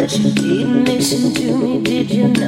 hearted, but you didn't listen to me, did you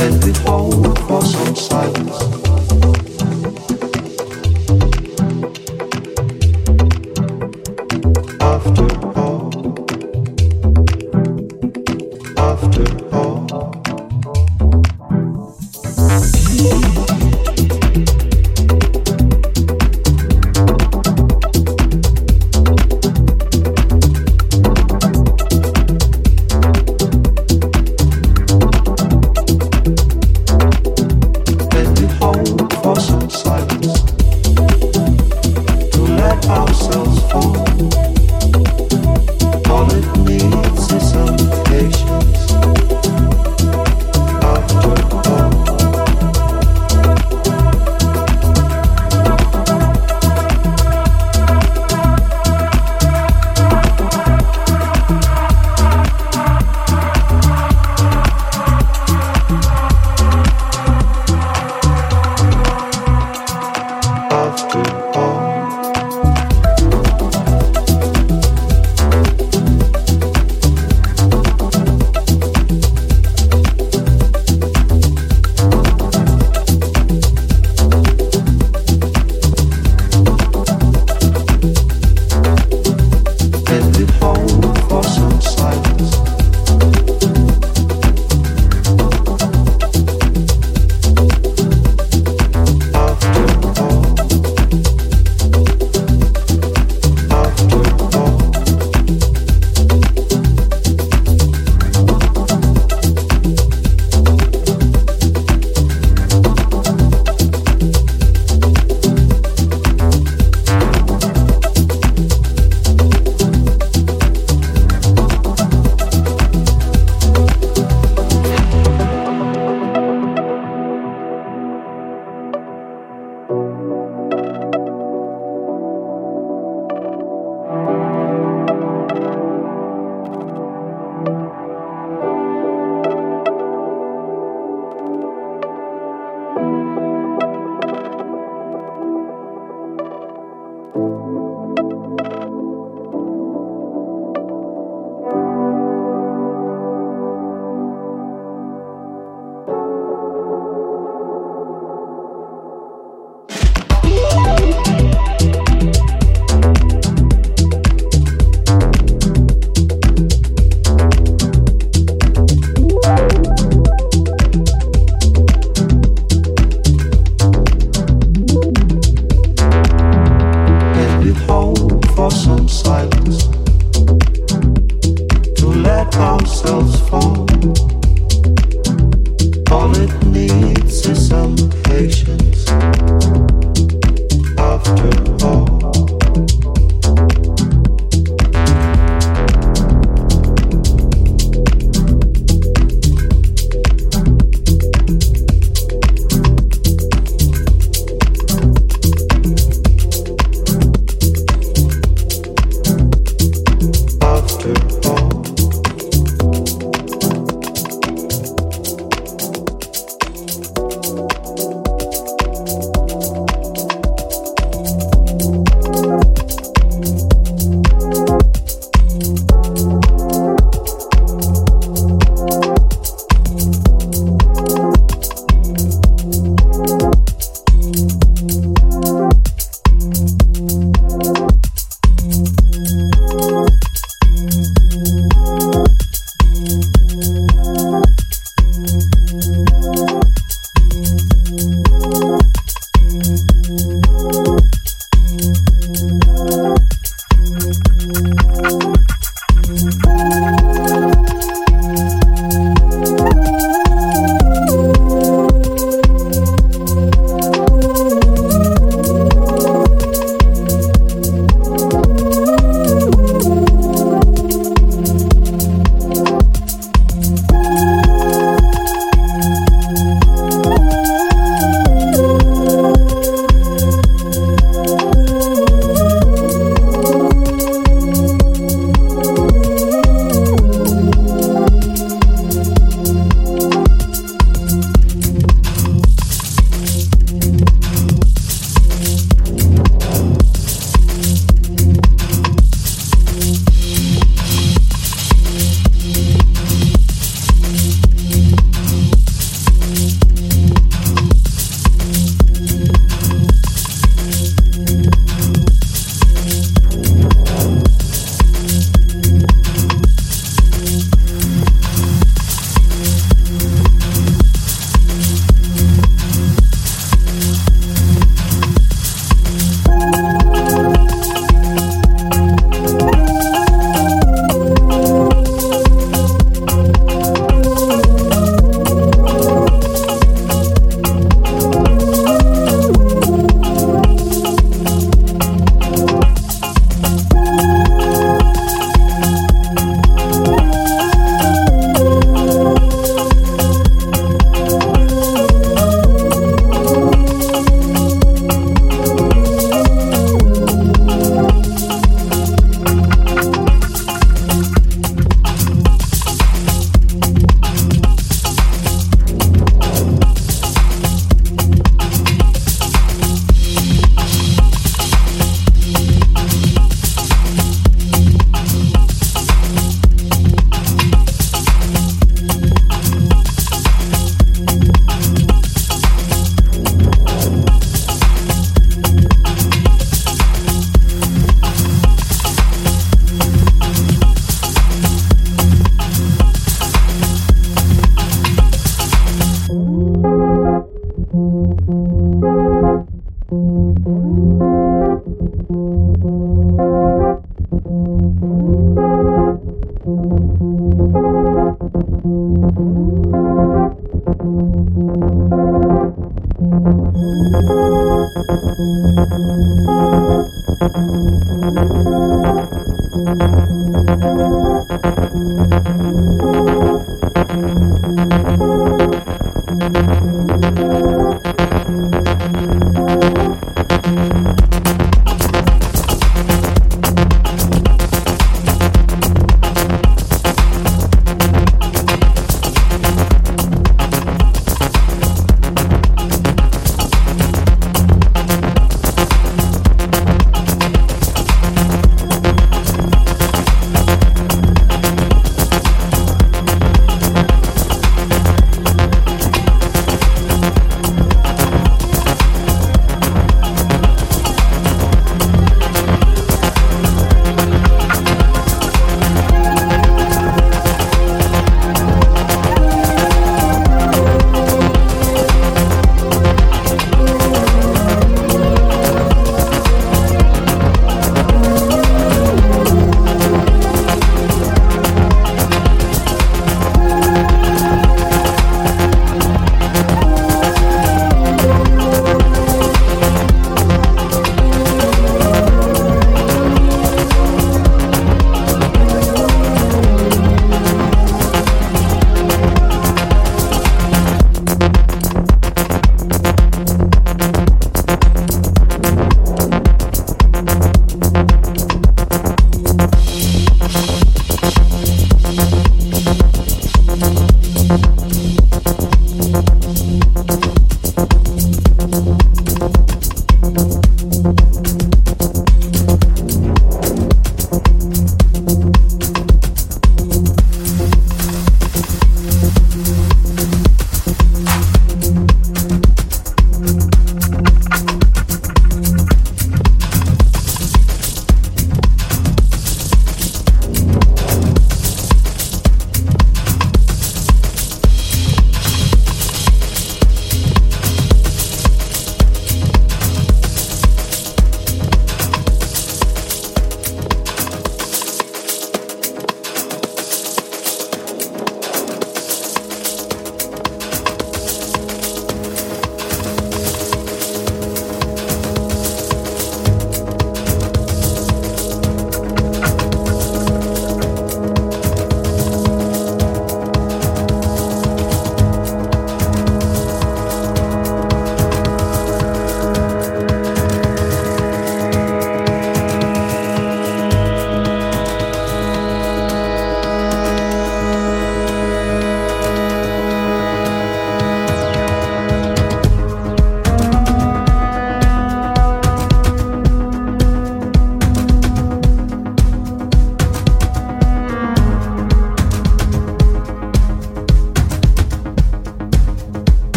and it won't for some silence. some silence, to let ourselves fall. All it needs is some patience after.